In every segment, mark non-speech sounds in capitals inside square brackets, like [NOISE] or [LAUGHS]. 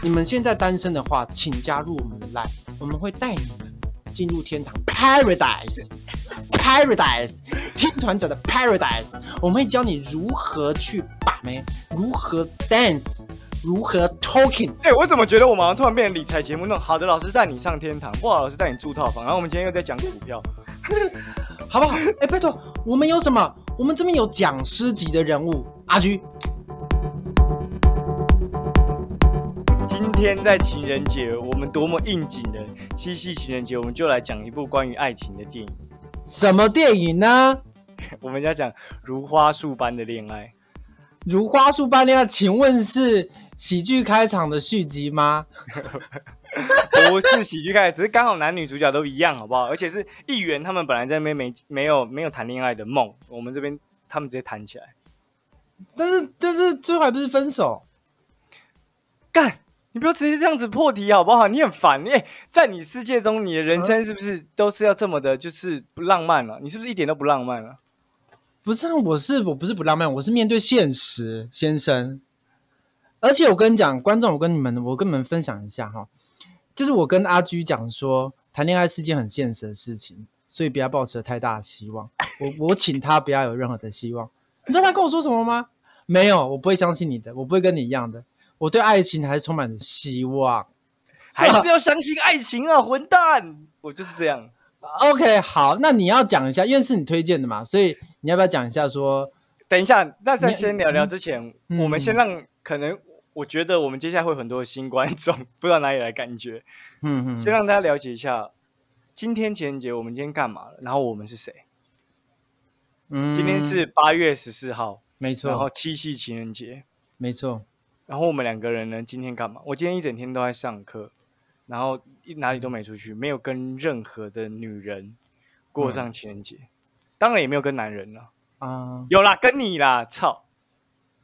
你们现在单身的话，请加入我们的 Line，我们会带你们进入天堂 Paradise，Paradise，听团长的 Paradise，我们会教你如何去把妹，如何 dance，如何 talking。哎、我怎么觉得我们好像突然变成理财节目那种？好的老师带你上天堂，不好的老师带你住套房。然后我们今天又在讲股票，[LAUGHS] 好不好？哎，拜托，我们有什么？我们这边有讲师级的人物，阿居。天在情人节，我们多么应景的七夕情人节，我们就来讲一部关于爱情的电影。什么电影呢？[LAUGHS] 我们要讲如花树般的恋爱。如花树般恋爱，请问是喜剧开场的续集吗？[LAUGHS] 不是喜剧开始，只是刚好男女主角都一样，好不好？而且是议员他们本来在那边没没有没有谈恋爱的梦，我们这边他们直接谈起来。但是但是最后还不是分手？干，你不要直接这样子破题好不好？你很烦，哎、在你世界中，你的人生是不是都是要这么的，就是不浪漫了、你是不是一点都不浪漫了、不是啊，我是我不是不浪漫，我是面对现实，先生。而且我跟你讲，观众，我跟你们，我跟你们分享一下哈，就是我跟阿居讲说，谈恋爱是件很现实的事情，所以不要抱持太大的希望。我我请他不要有任何的希望。你知道他跟我说什么吗？没有，我不会相信你的，我不会跟你一样的。我对爱情还是充满着希望。还是 [LAUGHS] 要相信爱情啊，混蛋！我就是这样。OK，好，那你要讲一下，因为是你推荐的嘛，所以你要不要讲一下说，等一下，那在先聊聊之前，嗯我们先让可能我觉得我们接下来会有很多的新观众，不知道哪里来感觉，嗯嗯，先让大家了解一下今天情人节我们今天干嘛了，然后我们是谁。嗯今天是八月十四号，没错然后，七夕情人节，没错，然后我们两个人呢，今天干嘛？我今天一整天都在上课，然后一哪里都没出去，没有跟任何的女人过嗯上情人节，当然也没有跟男人了。啊，有啦，跟你啦，操！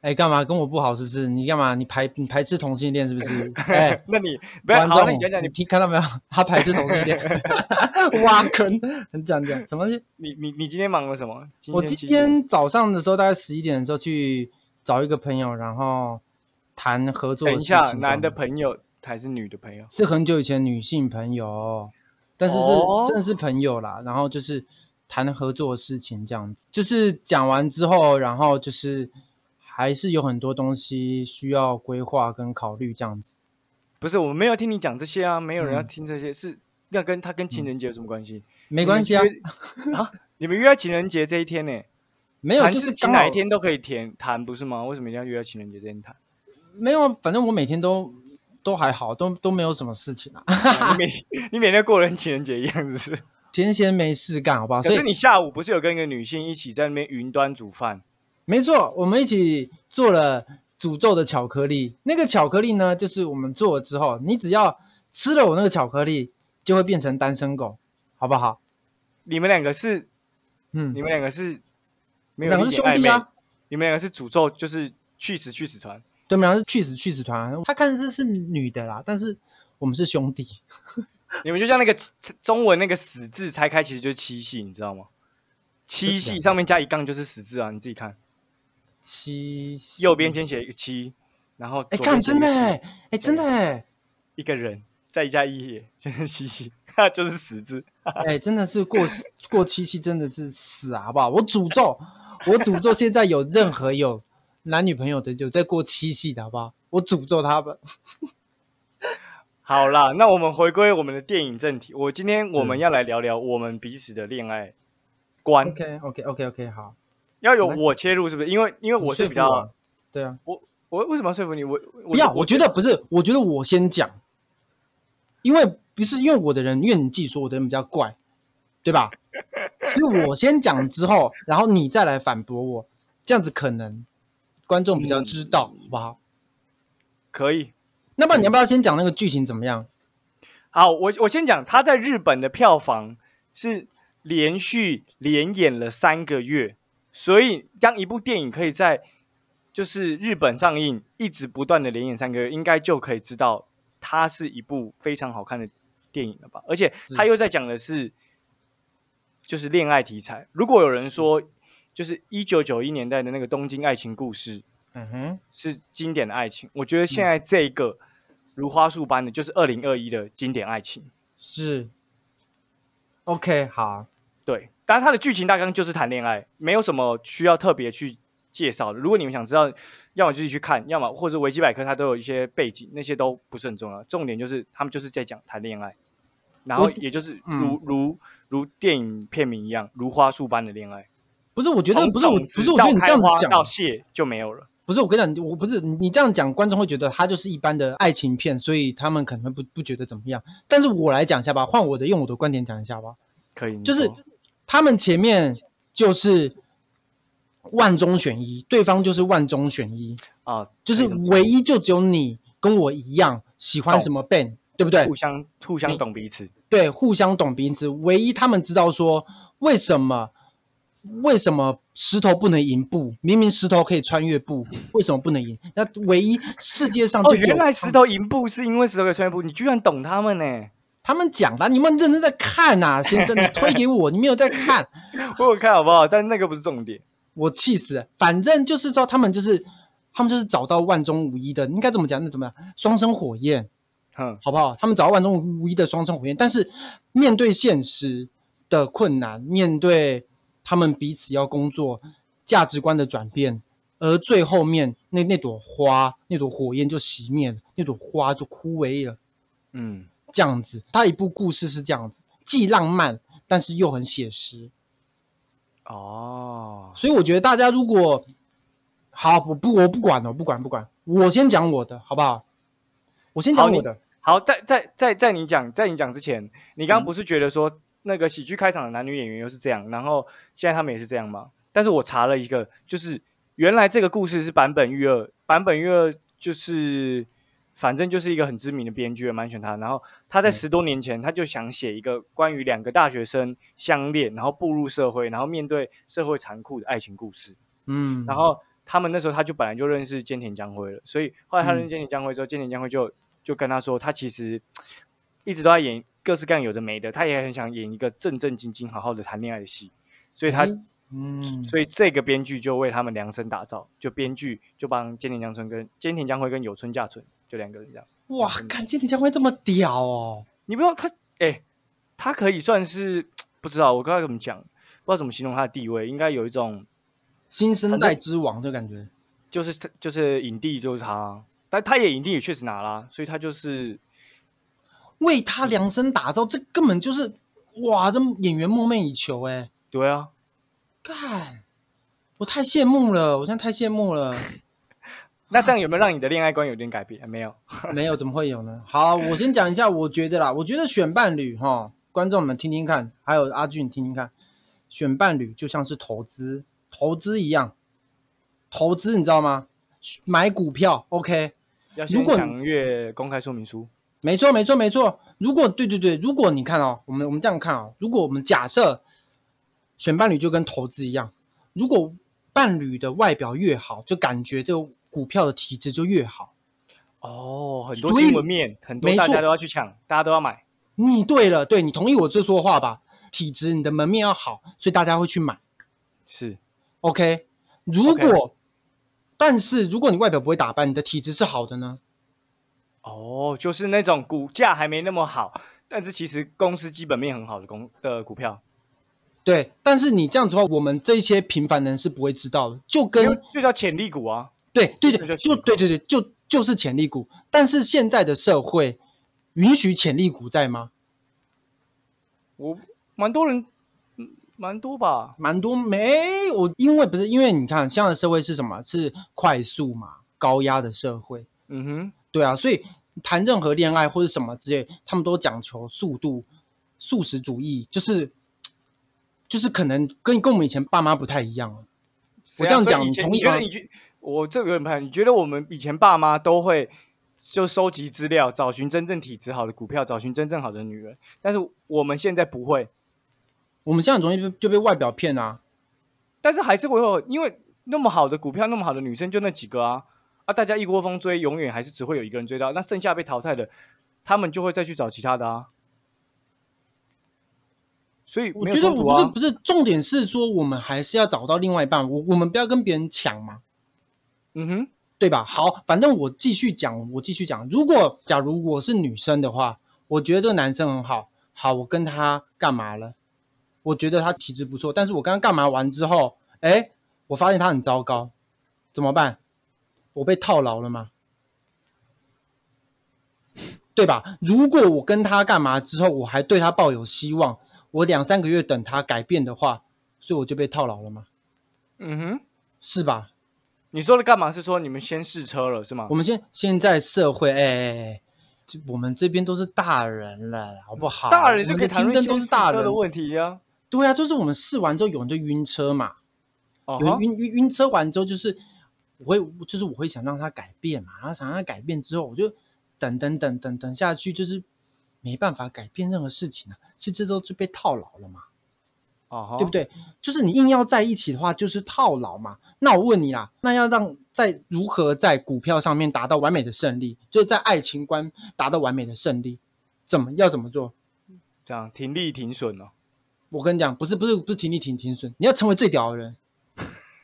哎，干嘛跟我不好是不是？你干嘛？你排你排斥同性恋是不是？[LAUGHS] 哎，那你不要观好，那，你讲讲你听看到没有？他排斥同性恋，[LAUGHS] 挖坑，很讲讲什么？你你你今天忙了什么？我今天早上的时候，大概十一点的时候去找一个朋友，然后谈合作的等一事情。下，男的朋友还是女的朋友？是很久以前女性朋友，但是是、哦真的是朋友啦。然后就是谈合作的事情，这样子。就是讲完之后，然后就是还是有很多东西需要规划跟考虑，这样子。不是，我没有听你讲这些啊，没有人要嗯听这些，是要跟他跟情人节有什么关系？没关系啊，[LAUGHS] 你们约啊！你们约在情人节这一天呢？没有谈事情就是刚好哪一天都可以填谈，不是吗？为什么一定要约在情人节这天谈？没有啊，反正我每天都都还好，都都没有什么事情啊，[LAUGHS] 啊你每你每天过得跟情人节一样，是不是？[LAUGHS] 闲闲没事干，好不好？可所以是你下午不是有跟一个女性一起在那边云端煮饭？没错，我们一起做了诅咒的巧克力。那个巧克力呢，就是我们做了之后，你只要吃了我那个巧克力，就会变成单身狗，好不好？你们两个是嗯你，们两个是没有两个是兄弟啊，你们两个是诅咒，就是去死去死团。对，我们两个是去死去死团。他看似是女的啦，但是我们是兄弟。[LAUGHS] 你们就像那个中文那个“死”字拆开，其实就是七夕，你知道吗？七夕真的上面加一杠就是死字啊，你自己看，七夕右边先写一个七，然后哎，左看边写一个夕真的哎，哎，真的哎，一个人再加一就是七夕，那 [LAUGHS] 就是死字。哎，真的是过过七夕真的是死啊，好不好？我诅咒，我诅咒现在有任何有男女朋友的，就在过七夕的好不好？我诅咒他们。[LAUGHS] 好啦，那我们回归我们的电影正题。我今天我们嗯要来聊聊我们彼此的恋爱观，OK OK OK OK，好，要有我切入，是不是？因为因为我是比较对啊，我我为什么要说服你？我我不要，我觉得不是，我觉得我先讲，因为不是因为我的人，因为你自己说我的人比较怪，对吧？[LAUGHS] 所以我先讲之后，然后你再来反驳我，这样子可能观众比较知道，好不好？可以。那么你要不要先讲那个剧情怎么样？好，我我先讲，它在日本的票房是连续连演了三个月，所以当一部电影可以在就是日本上映，一直不断的连演三个月，应该就可以知道它是一部非常好看的电影了吧？而且它又在讲的是就是恋爱题材。如果有人说就是一九九一年代的那个东京爱情故事嗯哼，是经典的爱情，我觉得现在这个如花束般的，就是二零二一的经典爱情。是。OK，好，对，当然它的剧情大纲就是谈恋爱，没有什么需要特别去介绍的。如果你们想知道，要么自己去看，要么或者维基百科它都有一些背景，那些都不是很重要。重点就是他们就是在讲谈恋爱，然后也就是嗯如、如如电影片名一样，如花束般的恋爱。不是，我觉得不是我，不是我觉得你这样子讲，到谢就没有了。不是我跟你讲，我不是你这样讲，观众会觉得它就是一般的爱情片，所以他们可能会不不觉得怎么样。但是我来讲一下吧，换我的用我的观点讲一下吧。可以，就是他们前面就是万中选一，对方就是万中选一，啊，就是唯一就只有你跟我一样喜欢什么 band，对不对互？相互相懂彼此。对，互相懂彼此。唯一他们知道说为什么为什么石头不能赢布，明明石头可以穿越布，为什么不能赢？那唯一世界上哦，原来石头赢布是因为石头可以穿越布，你居然懂他们呢？他们讲的，你们认真在看呐、先生，你推给我，[LAUGHS] 你没有在看。我有看好不好？但那个不是重点。我气死了。反正就是说，他们就是他们就是找到万中无一的，应该怎么讲？那怎么样？双生火焰，哼，好不好？他们找到万中无一的双生火焰，但是面对现实的困难，面对他们彼此要工作价值观的转变，而最后面那那朵花，那朵火焰就熄灭了，那朵花就枯萎了。嗯，这样子，他一部故事是这样子，既浪漫，但是又很写实。哦，所以我觉得大家如果好，我不我不管了，我不管不管，我先讲我的好不好？我先讲我的，好，在在在在你讲在你讲之前，你刚刚嗯不是觉得说那个喜剧开场的男女演员又是这样，然后现在他们也是这样吗？但是我查了一个，就是原来这个故事是坂本裕二，坂本裕二就是反正就是一个很知名的编剧，蛮喜欢他。然后他在嗯十多年前他就想写一个关于两个大学生相恋，然后步入社会，然后面对社会残酷的爱情故事。嗯，然后他们那时候他就本来就认识菅田将晖了，所以后来他认识嗯菅田将晖之后，菅田将晖就就跟他说，他其实一直都在演各式各样有的没的，他也很想演一个正正经经、好好的谈恋爱的戏，所以他、嗯，所以这个编剧就为他们量身打造，就编剧就帮菅田将春跟菅田将晖跟有村架纯就两个人这样。哇，看菅田将会这么屌哦，你不知道他，哎、他可以算是不知道我刚才怎么讲，不知道怎么形容他的地位，应该有一种新生代之王的感觉，就是他就是影帝就是他，但他也影帝也确实拿啦，所以他就是为他量身打造，这根本就是哇，这演员梦寐以求哎，对啊，干，我太羡慕了，我现在太羡慕了。[LAUGHS] 那这样有没有让你的恋爱观有点改变？没有，[LAUGHS] 没有，怎么会有呢？好，我先讲一下，我觉得啦，我觉得选伴侣哈，观众们听听看，还有阿俊听听看，选伴侣就像是投资，投资一样，投资你知道吗？买股票，OK，要先如果详阅公开说明书。没错，没错，没错。如果对对对，如果你看哦，我们我们这样看哦，如果我们假设选伴侣就跟投资一样，如果伴侣的外表越好，就感觉这个股票的体质就越好。哦，很多所以新闻面，很多大家都要去抢，大家都要买。你对了，对你同意我这说话吧？体质你的门面要好，所以大家会去买。是，OK，如果但是如果你外表不会打扮，你的体质是好的呢？哦，就是那种股价还没那么好，但是其实公司基本面很好的公的股票，对，但是你这样子的话，我们这些平凡人是不会知道的，就跟就叫潜力股啊。对对对，就就对对对，就就是潜力股。但是现在的社会允许潜力股在吗？我蛮多人，嗯，蛮多吧。蛮多没我，因为不是因为你看，现在的社会是什么？是快速嘛，高压的社会。嗯哼，对啊，所以谈任何恋爱或者什么之类，他们都讲求速度、速食主义，就是就是可能跟跟我们以前爸妈不太一样了。我这样讲谁啊所以以同意吗你觉得你我这个人不太，你觉得我们以前爸妈都会就收集资料，找寻真正体质好的股票，找寻真正好的女人，但是我们现在不会，我们现在很容易就就被外表骗啊。但是还是会有，因为那么好的股票，那么好的女生就那几个啊啊，大家一窝蜂追，永远还是只会有一个人追到，那剩下被淘汰的，他们就会再去找其他的啊。所以我觉得我不是不。是重点是说，我们还是要找到另外一半，我我们不要跟别人抢嘛。嗯哼，对吧？好，反正我继续讲，我继续讲。如果假如我是女生的话，我觉得这个男生很好，好，我跟他干嘛了？我觉得他体质不错，但是我跟他干嘛完之后，哎，我发现他很糟糕，怎么办？我被套牢了吗？对吧？如果我跟他干嘛之后，我还对他抱有希望，我两三个月等他改变的话，所以我就被套牢了吗？嗯哼，是吧？你说的干嘛？是说你们先试车了是吗我？们现现在社会，哎哎哎，就我们这边都是大人了，好不好？大人就可以谈论都是大人车的，问题呀、对啊，就是我们试完之后，有人就晕车嘛，哦哈有人晕晕晕车完之后，就是我会就是我会想让他改变嘛，然后想让他改变之后，我就等等等等等下去，就是没办法改变任何事情啊，所以这都是被套牢了嘛，哦哈对不对？就是你硬要在一起的话，就是套牢嘛。那我问你啦，那要让在如何在股票上面达到完美的胜利，就是在爱情观达到完美的胜利，怎么要怎么做？这样停利停损哦。我跟你讲，不是不是不是停利停停损，你要成为最屌的人，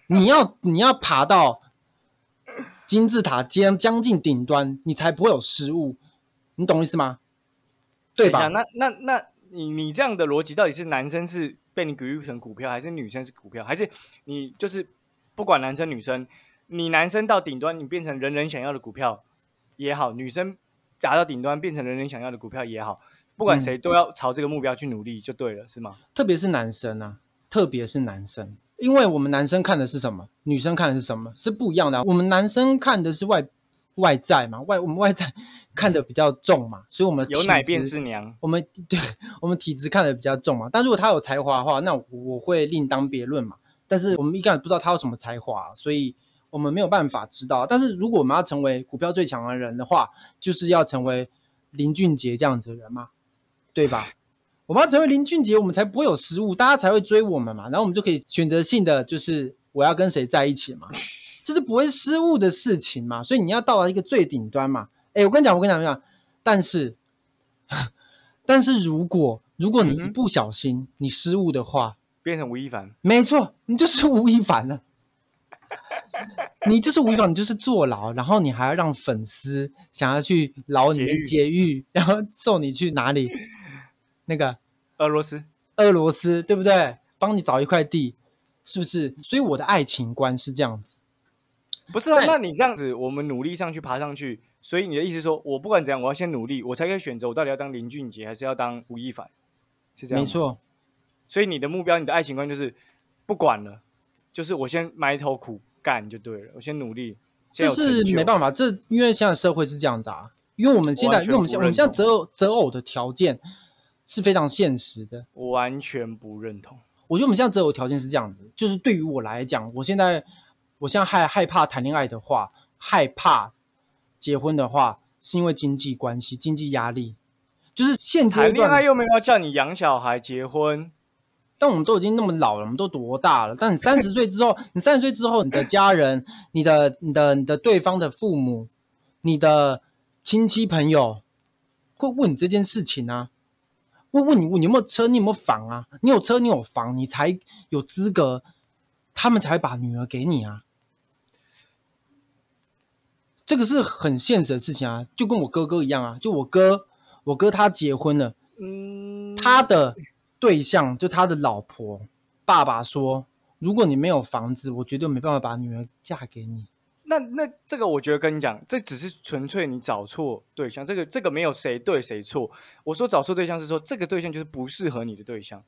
你要你要爬到金字塔将将近顶端，你才不会有失误，你懂意思吗？对吧？那那那你你这样的逻辑，到底是男生是被你比喻成股票，还是女生是股票，还是你就是不管男生女生，你男生到顶端，你变成人人想要的股票也好，女生达到顶端变成人人想要的股票也好，不管嗯谁都要朝这个目标去努力，就对了，是吗？特别是男生啊，特别是男生，因为我们男生看的是什么，女生看的是什么，是不一样的啊、我们男生看的是外外在嘛，外我们外在看的比较重嘛，所以我们体有奶便是娘，我们对我们体质看的比较重嘛，但如果他有才华的话，那我我会另当别论嘛。但是我们一开始不知道他有什么才华，所以我们没有办法知道。但是如果我们要成为股票最强的人的话，就是要成为林俊杰这样子的人嘛，对吧？我们要成为林俊杰，我们才不会有失误，大家才会追我们嘛。然后我们就可以选择性的就是我要跟谁在一起嘛，这是不会失误的事情嘛。所以你要到达一个最顶端嘛。哎，我跟你讲，我跟你讲，我跟你讲，但是 [LAUGHS] 但是如果如果你不小心你失误的话，变成吴亦凡。没错，你就是吴亦凡了。你就是吴亦凡，你就是坐牢，然后你还要让粉丝想要去牢里面劫狱劫狱，然后送你去哪里？那个俄罗斯，俄罗斯，对不对？帮你找一块地，是不是？所以我的爱情观是这样子。不是啊？那你这样子，我们努力上去爬上去，所以你的意思说我不管怎样，我要先努力，我才可以选择我到底要当林俊杰还是要当吴亦凡，是这样？没错，所以你的目标，你的爱情观就是不管了，就是我先埋头苦干就对了，我先努力。这是没办法，这因为现在社会是这样子啊，因为我们现在，因为我们现不我们现在择偶择偶的条件是非常现实的。我完全不认同。我觉得我们现在择偶条件是这样子，就是对于我来讲，我现在我现在害害怕谈恋爱的话，害怕结婚的话，是因为经济关系、经济压力。就是现阶谈恋爱，又没有要叫你养小孩、结婚，但我们都已经那么老了，我们都多大了？但你三十岁之后，你三十岁之后，你的家人、你的、你的、你的对方的父母、你的亲戚朋友会问你这件事情啊，会问你你有没有车，你有没有房啊？你有车，你有房，你才有资格，他们才会把女儿给你啊。这个是很现实的事情啊，就跟我哥哥一样啊，就我哥，我哥他结婚了。嗯，他的对象就他的老婆，爸爸说，如果你没有房子，我绝对没办法把女儿嫁给你。那那这个我觉得跟你讲，这只是纯粹你找错对象，这个这个没有谁对谁错。我说找错对象是说这个对象就是不适合你的对象。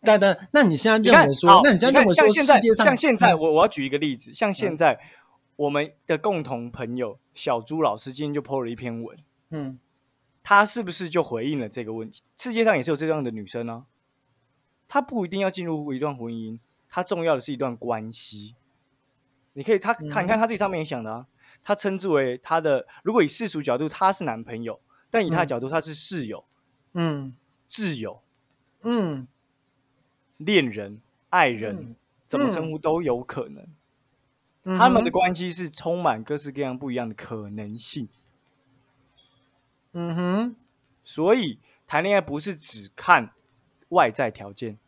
但但，那你现在认为说好，那你现在认为说像现在像现在嗯我我要举一个例子，像现在我们的共同朋友小朱老师今天就 PO 了一篇文，嗯他是不是就回应了这个问题？世界上也是有这样的女生啊，她不一定要进入一段婚姻，她重要的是一段关系。你可以，他看看他自己上面也想的啊，他称之为他的，如果以世俗角度他是男朋友，但以他的嗯角度他是室友、嗯挚友、嗯恋人、爱人，嗯怎么称呼都有可能。嗯他们的哼关系是充满各式各样不一样的可能性，嗯哼，所以谈恋爱不是只看外在条件。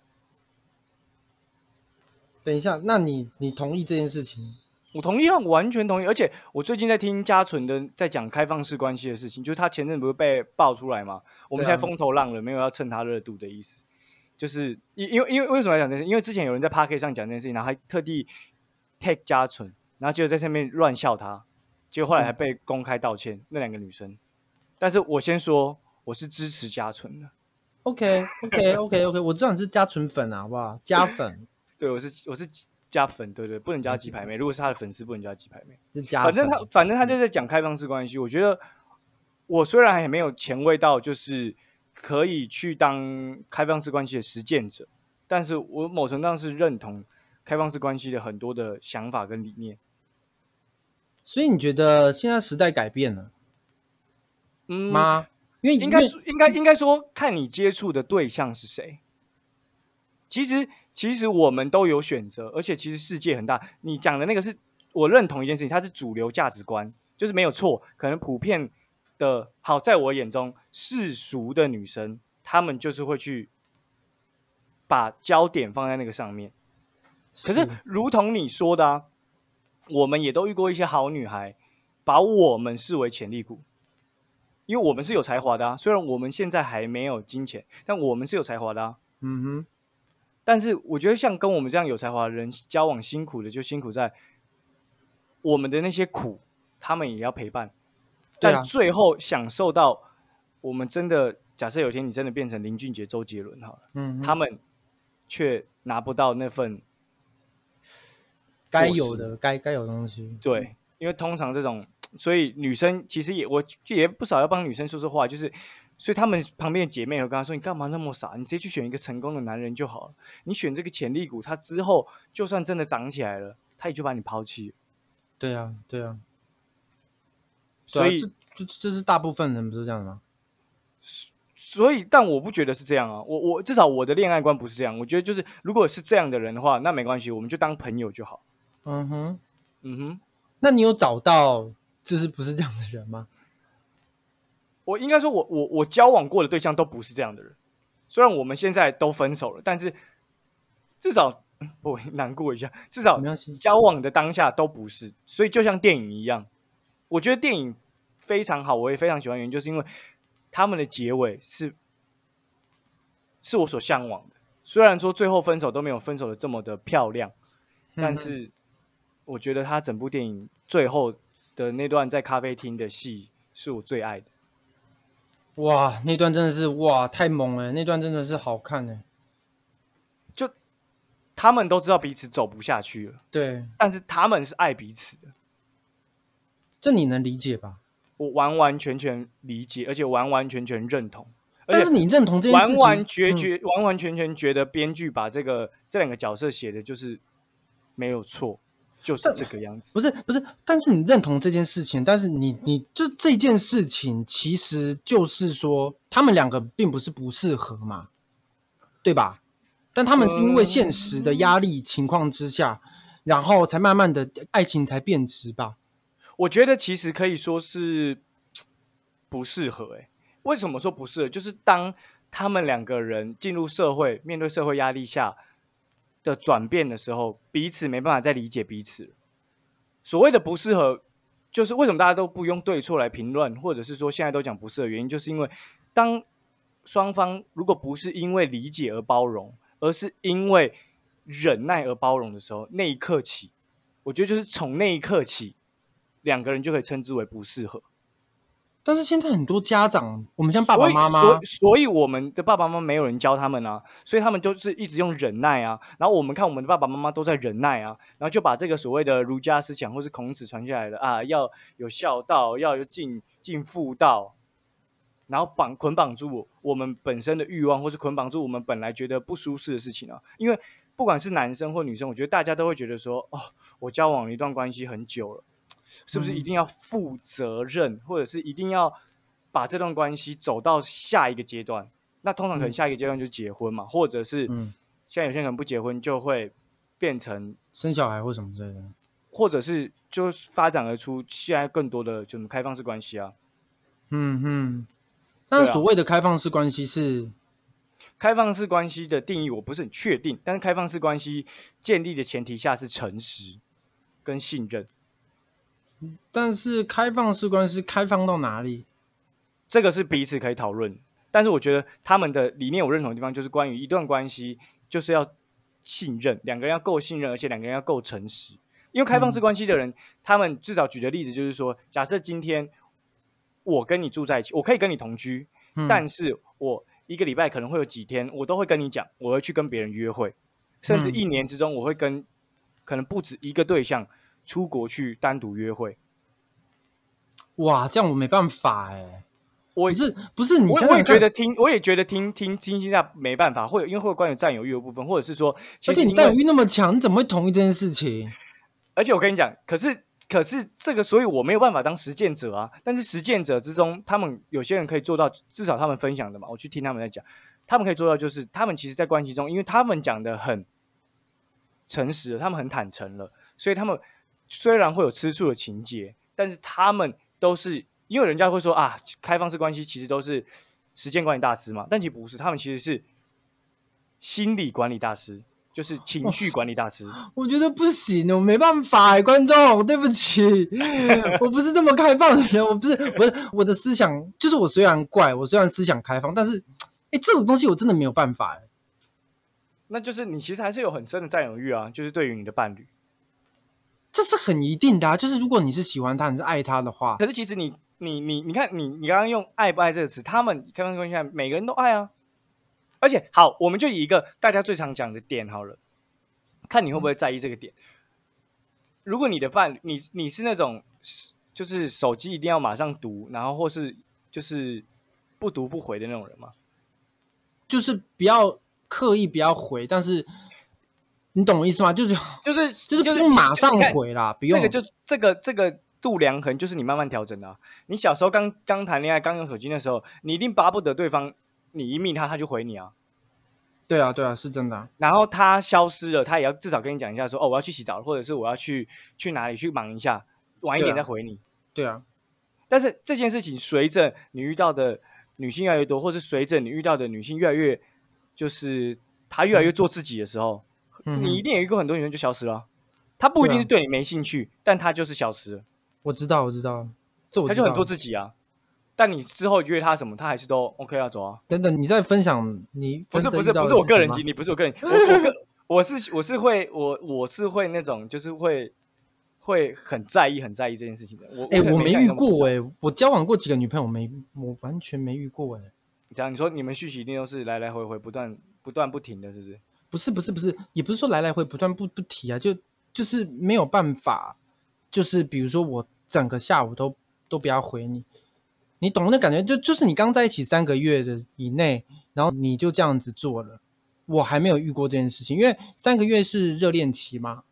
等一下，那你你同意这件事情？我同意啊，我完全同意。而且我最近在听嘉纯的在讲开放式关系的事情，就是他前阵不是被爆出来嘛？我们现在风头浪了，没有要蹭他热度的意思。就是因因为因为为什么要讲这件事？因为之前有人在 p a r k 上讲这件事情，然后还特地 take 嘉纯，然后结果在上面乱笑他，结果后来还被公开道歉、那两个女生。但是我先说，我是支持嘉纯的，OK OK OK OK，我知道你是加纯粉啊，好不好？加粉对我是我是加粉，对对，不能加鸡排妹。如果是他的粉丝，不能加鸡排妹。是加，反正他反正他就在讲开放式关系。我觉得我虽然还没有前卫到就是可以去当开放式关系的实践者，但是我某程度上是认同开放式关系的很多的想法跟理念。所以你觉得现在时代改变了嗯，吗？因为应该说应该应该说看你接触的对象是谁。其实其实我们都有选择，而且其实世界很大。你讲的那个是我认同一件事情，它是主流价值观，就是没有错。可能普遍的好，在我眼中世俗的女生，她们就是会去把焦点放在那个上面。可是如同你说的啊，我们也都遇过一些好女孩，把我们视为潜力股。因为我们是有才华的啊，虽然我们现在还没有金钱，但我们是有才华的啊。嗯哼，但是我觉得像跟我们这样有才华的人交往，辛苦的就辛苦在我们的那些苦，他们也要陪伴。但最后享受到我们真的，假设有一天你真的变成林俊杰、周杰伦好了，嗯，他们却拿不到那份该有的该该有的东西，对，因为通常这种，所以女生其实也我也不少要帮女生说说话，就是，所以他们旁边的姐妹有跟他说：“你干嘛那么傻？你直接去选一个成功的男人就好了。你选这个潜力股，他之后就算真的涨起来了，他也就把你抛弃。对啊对啊，所以，啊这这这是大部分人不是这样的吗？所以，但我不觉得是这样啊。我我至少我的恋爱观不是这样。我觉得就是，如果是这样的人的话，那没关系，我们就当朋友就好。嗯哼，嗯哼。那你有找到就是不是这样的人吗？我应该说我，我我交往过的对象都不是这样的人。虽然我们现在都分手了，但是至少 [LAUGHS] 我难过一下，至少交往的当下都不是。所以就像电影一样，我觉得电影非常好，我也非常喜欢，原因就是因为他们的结尾是是我所向往的。虽然说最后分手都没有分手的这么的漂亮，但嗯是我觉得他整部电影最后的那段在咖啡厅的戏是我最爱的。哇，那段真的是哇太猛了，那段真的是好看呢。就。他们都知道彼此走不下去了，对，但是他们是爱彼此的。这你能理解吧？我完完全全理解，而且完完全全认同，而且但是你认同这件事情，完完决嗯、完完全全觉得编剧把这个这两个角色写的就是没有错，就是这个样子。不是不是，但是你认同这件事情，但是你你就这件事情，其实就是说他们两个并不是不适合嘛，对吧？但他们是因为现实的压力情况之下，然后才慢慢的爱情才变质吧。我觉得其实可以说是不适合、欸。为什么说不适合？就是当他们两个人进入社会，面对社会压力下的转变的时候，彼此没办法再理解彼此。所谓的不适合，就是为什么大家都不用对错来评论，或者是说现在都讲不适合，原因就是因为当双方如果不是因为理解而包容，而是因为忍耐而包容的时候，那一刻起，我觉得就是从那一刻起，两个人就可以称之为不适合。但是现在很多家长，我们像爸爸妈妈所以，所以我们的爸爸妈妈没有人教他们啊，所以他们就是一直用忍耐啊。然后我们看我们的爸爸妈妈都在忍耐啊，然后就把这个所谓的儒家思想或是孔子传下来的啊，要有孝道，要有尽尽妇道，然后绑捆绑住我我们本身的欲望，或是捆绑住我们本来觉得不舒适的事情啊。因为不管是男生或女生，我觉得大家都会觉得说，哦，我交往了一段关系很久了。是不是一定要负责任，或者是一定要把这段关系走到下一个阶段？那通常可能嗯下一个阶段就是结婚嘛，或者是嗯，现在有些人可能不结婚就会变成，生小孩或什么之类的。或者是就发展而出现在更多的就是开放式关系啊。嗯嗯。但对啊是所谓的开放式关系是，开放式关系的定义我不是很确定，但是开放式关系建立的前提下是诚实。跟信任。但是开放式关系开放到哪里？这个是彼此可以讨论，但是我觉得他们的理念我认同的地方，就是关于一段关系就是要信任，两个人要够信任，而且两个人要够诚实。因为开放式关系的人，他们至少举的例子就是说，假设今天我跟你住在一起，我可以跟你同居，但是我一个礼拜可能会有几天，我都会跟你讲，我会去跟别人约会，甚至一年之中，我会跟可能不止一个对象出国去单独约会。哇，这样我没办法哎。我是不是你？我也觉得听，我也觉得听听听一下没办法，会有因为会有关于占有欲的部分，或者是说，而且你占有欲那么强，你怎么会同意这件事情？而且我跟你讲，可是可是这个，所以我没有办法当实践者啊。但是实践者之中，他们有些人可以做到，至少他们分享的嘛，我去听他们在讲，他们可以做到，就是他们其实，在关系中，因为他们讲的很诚实，他们很坦诚了，所以他们虽然会有吃醋的情节，但是他们都是。因为人家会说啊，开放式关系其实都是时间管理大师嘛，但其实不是，他们其实是心理管理大师，就是情绪管理大师。我觉得不行，我没办法，观众，[LAUGHS] 对不起，我不是这么开放的人，我不是，不是我的思想，就是我虽然怪，我虽然思想开放，但是，哎，这种东西我真的没有办法，哎，那就是你其实还是有很深的占有欲啊，就是对于你的伴侣，这是很一定的啊，就是如果你是喜欢他，你是爱他的话，可是其实你。你你你看你你刚刚用爱不爱这个词，他们开放关系下每个人都爱啊，而且好，我们就以一个大家最常讲的点好了，看你会不会在意这个点。如果你的伴侣你你是那种就是手机一定要马上读，然后或是就是不读不回的那种人吗？就是不要刻意不要回，但是你懂我意思吗？就是就是就是不用马上回啦，不用这个就是这个这个。度量衡就是你慢慢调整的。你小时候刚刚谈恋爱、刚用手机的时候，你一定巴不得对方你一密他，他就回你啊。对啊，对啊，是真的。然后他消失了，他也要至少跟你讲一下，说哦，我要去洗澡，或者是我要去去哪里去忙一下，晚一点再回你。对啊。但是这件事情随着你遇到的女性越来越多，或是随着你遇到的女性越来越，就是她越来越做自己的时候，你一定有一个很多女生就消失了。她不一定是对你没兴趣，但她就是消失了。我知道，我知道，这我他就很做自己啊。但你之后约她什么，她还是都 OK 要走啊。等等，你在分享你不是不是不是我个人经历，不是我个人，我我个我是我是会我我是会那种就是会会很在意很在意这件事情的。我哎，我没遇过哎，我交往过几个女朋友，没我完全没遇过哎。这样你说你们续集一定都是来来回回不断不断不停的是不是？不是不是不是，也不是说来来回不断不不提啊，就就是没有办法，就是比如说我。整个下午都都不要回你，你懂那感觉？就就是你刚在一起三个月的以内，然后你就这样子做了，我还没有遇过这件事情，因为三个月是热恋期嘛，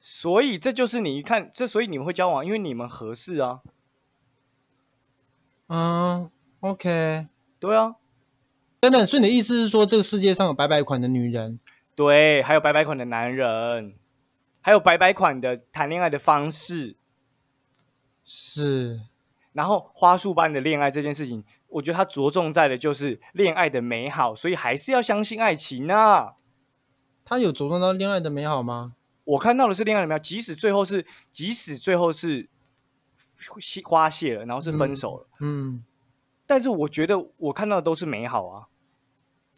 所以这就是你一看这，所以你们会交往，因为你们合适啊。嗯，OK，对啊，等等，所以你的意思是说，这个世界上有白白款的女人，对，还有白白款的男人，还有白白款的谈恋爱的方式。是，然后花束般的恋爱这件事情，我觉得它着重在的就是恋爱的美好，所以还是要相信爱情啊。他有着重到恋爱的美好吗？我看到的是恋爱的美好，即使最后是，即使最后是花谢了，然后是分手了，嗯，但是我觉得我看到的都是美好啊。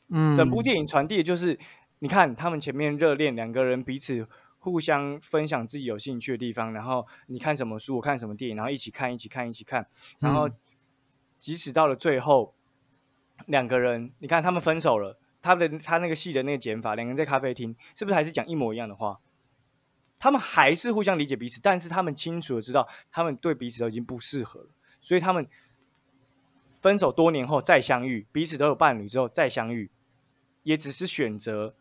嗯，整部电影传递的就是，你看他们前面热恋，两个人彼此。互相分享自己有兴趣的地方，然后你看什么书，我看什么电影，然后一起看，一起看，一起看。然后即使到了最后，两个人，你看他们分手了，他的他那个戏的那个剪法，两个人在咖啡厅，是不是还是讲一模一样的话？他们还是互相理解彼此，但是他们清楚的知道，他们对彼此都已经不适合了，所以他们分手多年后再相遇，彼此都有伴侣之后再相遇，也只是选择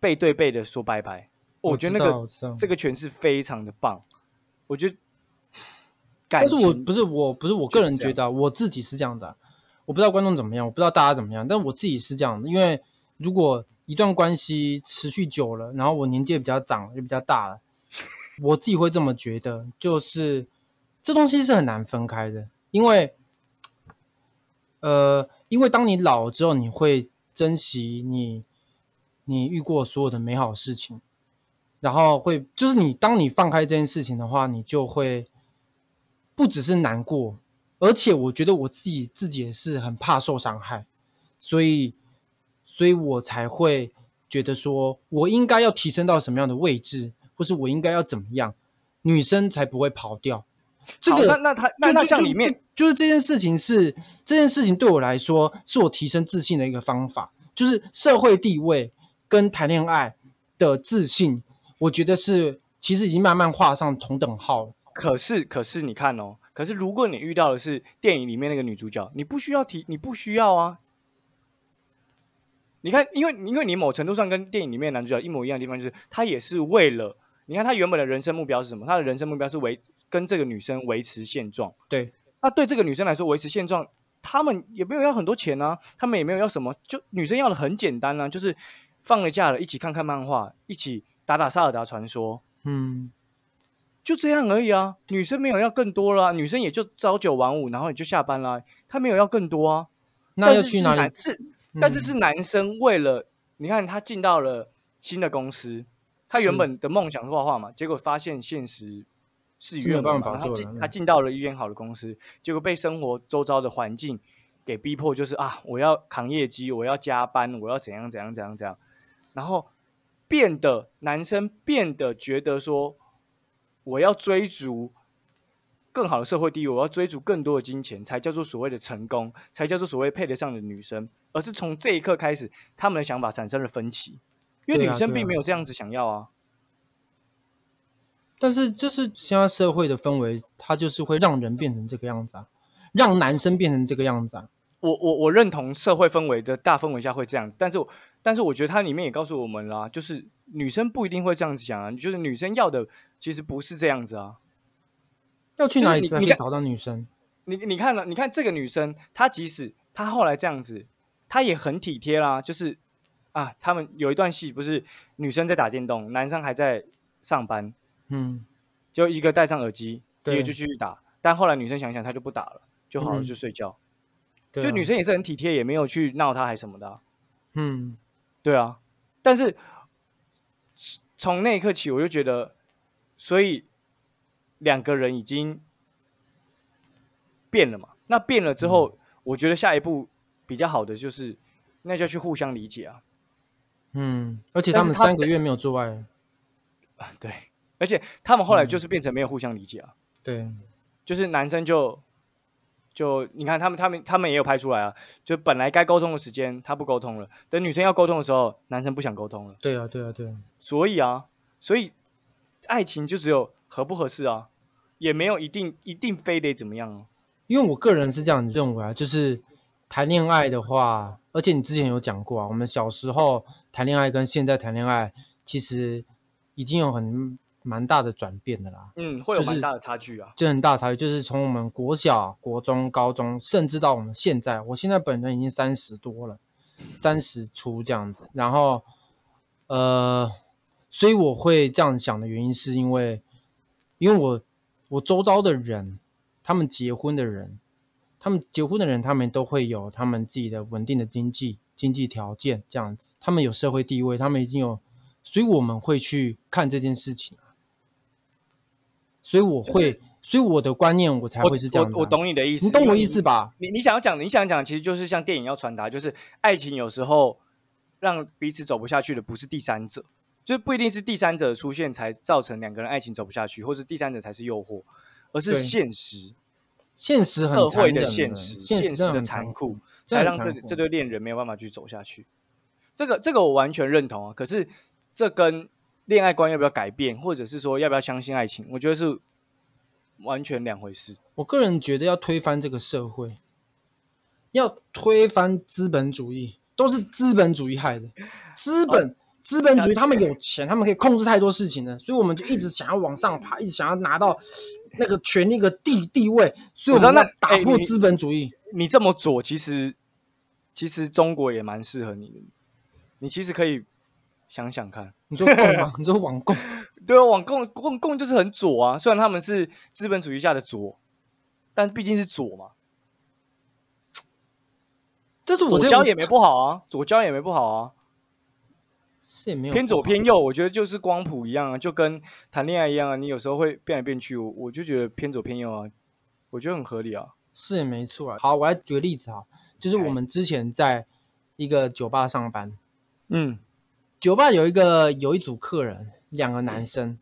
背对背的说拜拜。我觉得那个这个诠释非常的棒，我觉得，但是我不是我不是我个人觉得我自己是这样的，我不知道观众怎么样，我不知道大家怎么样，但我自己是这样的，因为如果一段关系持续久了，然后我年纪也比较长，也比较大了，我自己会这么觉得，就是这东西是很难分开的，因为，呃，因为当你老了之后，你会珍惜你你遇过所有的美好事情。然后会就是你当你放开这件事情的话，你就会不只是难过，而且我觉得我自己自己也是很怕受伤害，所以所以我才会觉得说我应该要提升到什么样的位置，或是我应该要怎么样，女生才不会跑掉。这个那那他那那像里面就就是这件事情是这件事情对我来说是我提升自信的一个方法，就是社会地位跟谈恋爱的自信，我觉得是其实已经慢慢画上同等号了。可是，可是你看哦，可是如果你遇到的是电影里面那个女主角，你不需要提，你不需要啊。你看，因为因为你某程度上跟电影里面男主角一模一样的地方，就是他也是为了，你看他原本的人生目标是什么？他的人生目标是维跟这个女生维持现状。对，那对这个女生来说，维持现状，他们也没有要很多钱啊，他们也没有要什么，就女生要的很简单啊，就是放了假了，一起看看漫画，一起打打萨尔达传说，嗯，就这样而已啊。女生没有要更多啦，女生也就朝九晚五，然后也就下班啦，她没有要更多啊。那但是是要去哪里男？是，但是嗯是男生为了你看他进到了新的公司，他原本的梦想是画画嘛，结果发现现实事与是没有办愿违嘛，他进他进到了一间好的公司，结果被生活周遭的环境给逼迫，就是啊，我要扛业绩，我要加班，我要怎样怎样怎样怎样，然后变得男生变得觉得说，我要追逐更好的社会地位，我要追逐更多的金钱，才叫做所谓的成功，才叫做所谓配得上的女生。而是从这一刻开始，他们的想法产生了分歧，因为女生并没有这样子想要啊。但是就是现在社会的氛围，它就是会让人变成这个样子啊，让男生变成这个样子啊。我我我认同社会氛围的大氛围下会这样子，但是我但是我觉得它里面也告诉我们啦，就是女生不一定会这样子想啊，就是女生要的其实不是这样子啊。要去哪里你可以找到女生？你你看了，你看这个女生，她即使她后来这样子，她也很体贴啦。就是啊，他们有一段戏不是女生在打电动，男生还在上班，嗯，就一个戴上耳机，一对个就继续打。但后来女生想想，她就不打了，就好好嗯就睡觉。就女生也是很体贴，也没有去闹他还什么的啊、嗯，对啊，但是从那一刻起，我就觉得，所以两个人已经变了嘛。那变了之嗯后，我觉得下一步比较好的就是，那就要去互相理解啊。嗯，而且他他们三个月没有做爱，啊，对，而且他们后来嗯就是变成没有互相理解啊，对，就是男生就就你看他们他们他们也有拍出来啊，就本来该沟通的时间他不沟通了，等女生要沟通的时候，男生不想沟通了。对啊，对啊，对啊，所以啊，所以爱情就只有合不合适啊，也没有一定一定非得怎么样哦、因为我个人是这样认为啊，就是谈恋爱的话，而且你之前有讲过啊，我们小时候谈恋爱跟现在谈恋爱，其实已经有很蛮大的转变的啦。嗯，会有蛮大的差距啊。就很大差距，就是从我们国小、国中、高中，甚至到我们现在，我现在本人已经三十多了，三十出这样子。然后，呃，所以我会这样想的原因，是因为，因为我我周遭的人，他们结婚的人，他们结婚的人，他们都会有他们自己的稳定的经济经济条件，这样子，他们有社会地位，他们已经有，所以我们会去看这件事情。所以我会，所以我的观念我才会是这样、我我，懂你的意思，你懂我意思吧？你你想要讲的，你想要讲的，其实就是像电影要传达，就是爱情有时候让彼此走不下去的不是第三者，就是不一定是第三者出现才造成两个人爱情走不下去，或是第三者才是诱惑，而是现实现实很社会残忍的现实，现现实的残残酷，才让这这对恋人没有办法去走下去。这个这个我完全认同啊，可是这跟恋爱观要不要改变，或者是说要不要相信爱情，我觉得是完全两回事。我个人觉得要推翻这个社会，要推翻资本主义，都是资本主义害的。资本、资本主义，他们有钱，他们可以控制太多事情了，所以我们就一直想要往上爬，一直想要拿到那个权力、个地地位，所以我知道们要那打破资本主义。你这么左，其实其实中国也蛮适合你的，你其实可以想想看。你说共吗？你说网共？[LAUGHS] 对啊，网共共共就是很左啊，虽然他们是资本主义下的左，但毕竟是左嘛。[TSK] 但是我左交也没不好啊，左交也没不好啊。是也没有偏左偏右，我觉得就是光谱一样啊，就跟谈恋爱一样啊，你有时候会变来变去，我我就觉得偏左偏右啊，我觉得很合理啊。是也没错啊。好，我来举个例子啊，就是我哎们之前在一个酒吧上班，嗯，酒吧有一个有一组客人，两个男生，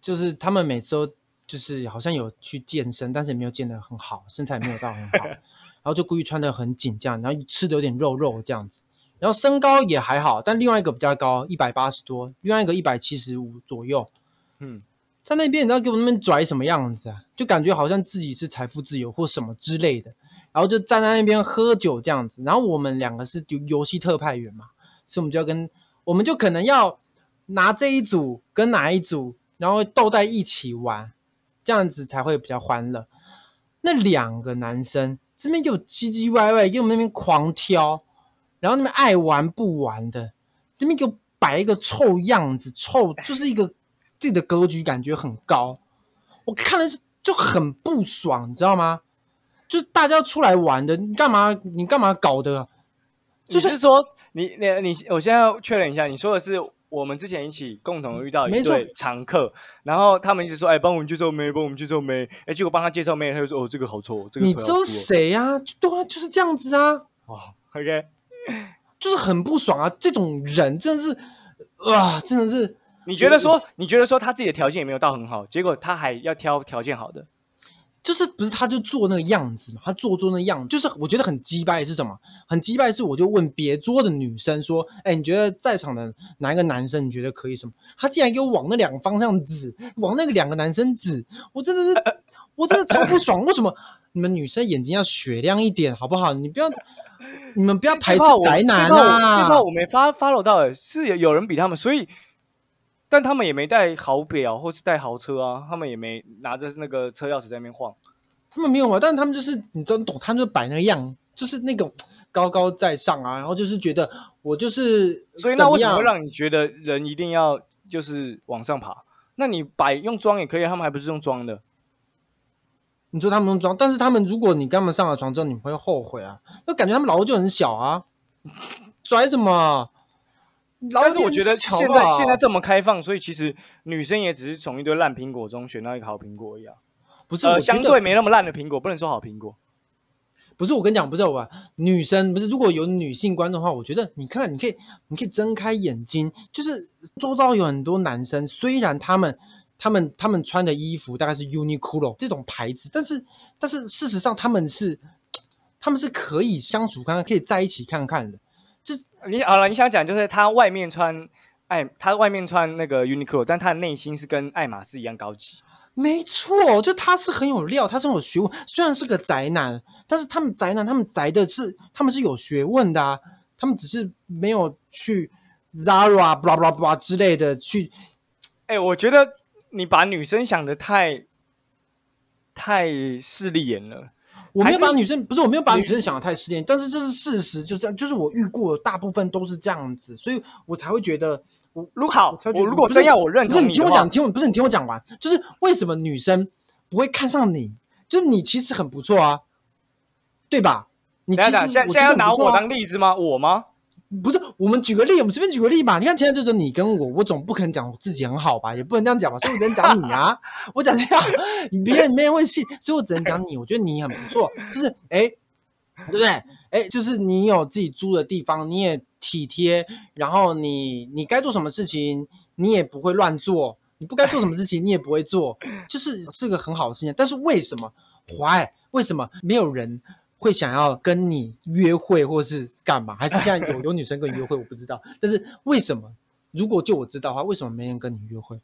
就是他们每次都就是好像有去健身，但是也没有健得很好，身材也没有到很好，[LAUGHS] 然后就故意穿得很紧这样，然后吃的有点肉肉这样子，然后身高也还好，但另外一个比较高，一百八十多，另外一个一百七十五左右，嗯，在那边你知道给我那边拽什么样子啊？就感觉好像自己是财富自由或什么之类的，然后就站在那边喝酒这样子。然后我们两个是游游戏特派员嘛，所以我们就要跟我们就可能要拿这一组跟哪一组，然后斗在一起玩，这样子才会比较欢乐。那两个男生这边又唧唧歪歪，给我们那边狂挑，然后那边爱玩不玩的，这边就摆一个臭样子，臭就是一个自己的格局感觉很高，我看了就很不爽，你知道吗？就是大家出来玩的，你干嘛你干嘛搞的？就是说你你你，我现在要确认一下，你说的是我们之前一起共同遇到没错一对常客，然后他们一直说，哎，帮我们介绍妹，帮我们介绍妹，哎，结果帮他介绍妹，他就说，哦，这个好臭，这个你知道谁呀、对啊，就是这样子啊，哦，OK，就是很不爽啊！这种人真的是，啊，真的是，你觉得说，你觉得说他自己的条件也没有到很好，结果他还要挑条件好的，就是不是他就做那个样子嘛？他做做那个样子，就是我觉得很鸡掰是什么？很鸡掰是我就问别桌的女生说，哎，你觉得在场的哪一个男生你觉得可以什么？他竟然给我往那两个方向指，往那个两个男生指，我真的是，我真的超不爽。为什么你们女生眼睛要雪亮一点，好不好？你不要，你们不要排斥宅男啊！炮我没发 follow 到，哎，是有有人比他们，所以。但他们也没带好表或是带豪车啊，他们也没拿着那个车钥匙在那边晃。他们没有嘛，但是他们就是你真懂，他们就摆那个样，就是那种高高在上啊，然后就是觉得我就是所以那为什么会让你觉得人一定要就是往上爬？那你摆用装也可以，他们还不是用装的？你说他们用装，但是他们如果你跟他们上了床之后，你会后悔啊，那感觉他们老二就很小啊，[LAUGHS] 拽什么？但是我觉得小现在现在这么开放，所以其实女生也只是从一堆烂苹果中选到一个好苹果一样。不是、我呃，相对没那么烂的苹果，不能说好苹果。不是我跟你讲，不是我女生不是，如果有女性观众的话，我觉得你看，你可以你可以睁开眼睛，就是周遭有很多男生，虽然他们他们他们穿的衣服大概是 Uniqlo 这种牌子，但是但是事实上他们是他们是可以相处看看，可以在一起看看的。你好了，你想讲就是他外面穿爱，他外面穿那个 Uniqlo，但他的内心是跟爱马仕一样高级。没错，就他是很有料，他是很有学问。虽然是个宅男，但是他们宅男，他们宅的是他们是有学问的啊，他们只是没有去 Zara blah blah blah 之类的去。哎、我觉得你把女生想的太太势利眼了。我没有把女生不是我没有把女生想的太失恋，但是这是事实，就这样，就是我遇过的大部分都是这样子，所以我才会觉得我如好，才会觉得我如果真要我认不是同的话你听我讲，，听我不是你听我讲完，就是为什么女生不会看上你，就是你其实很不错啊，对吧？你其实现在现在要拿我当例子吗？我吗？不是，我们举个例，我们随便举个例吧。你看，现在就是你跟我，我总不可能讲我自己很好吧，也不能这样讲吧，所以我只能讲你啊。[LAUGHS] 我讲这样，你别人没人会信，所以我只能讲你。我觉得你很不错，就是哎，对不对？哎，就是你有自己租的地方，你也体贴，然后你你该做什么事情，你也不会乱做，你不该做什么事情，你也不会做，就是是个很好的事情。但是为什么？Why？为什么没有人会想要跟你约会，或是干嘛？还是现在有有女生跟你约会？我不知道。但是为什么？如果就我知道的话，为什么没人跟你约会？